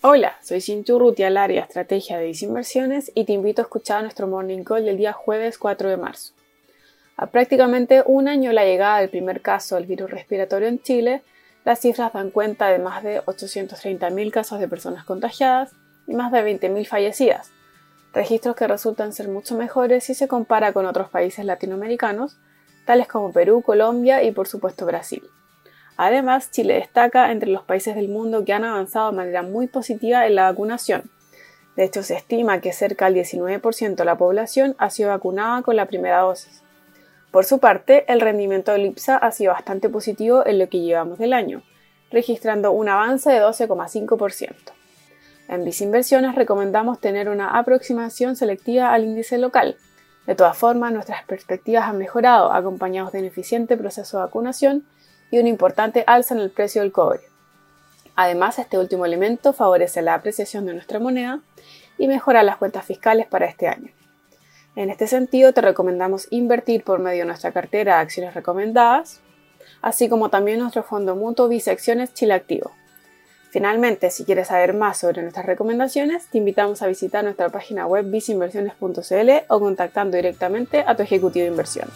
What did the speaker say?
Hola, soy Cintu Ruti al área Estrategia de Disinversiones y te invito a escuchar nuestro Morning Call del día jueves 4 de marzo. A prácticamente un año de la llegada del primer caso del virus respiratorio en Chile, las cifras dan cuenta de más de 830.000 casos de personas contagiadas y más de 20.000 fallecidas, registros que resultan ser mucho mejores si se compara con otros países latinoamericanos, tales como Perú, Colombia y por supuesto Brasil. Además, Chile destaca entre los países del mundo que han avanzado de manera muy positiva en la vacunación. De hecho, se estima que cerca del 19% de la población ha sido vacunada con la primera dosis. Por su parte, el rendimiento del IPSA ha sido bastante positivo en lo que llevamos del año, registrando un avance de 12,5%. En Bisinversiones recomendamos tener una aproximación selectiva al índice local. De todas formas, nuestras perspectivas han mejorado, acompañados de un eficiente proceso de vacunación y una importante alza en el precio del cobre. Además, este último elemento favorece la apreciación de nuestra moneda y mejora las cuentas fiscales para este año. En este sentido, te recomendamos invertir por medio de nuestra cartera de acciones recomendadas, así como también nuestro fondo mutuo Vice Acciones Chile Activo. Finalmente, si quieres saber más sobre nuestras recomendaciones, te invitamos a visitar nuestra página web viceinversiones.cl o contactando directamente a tu ejecutivo de inversión.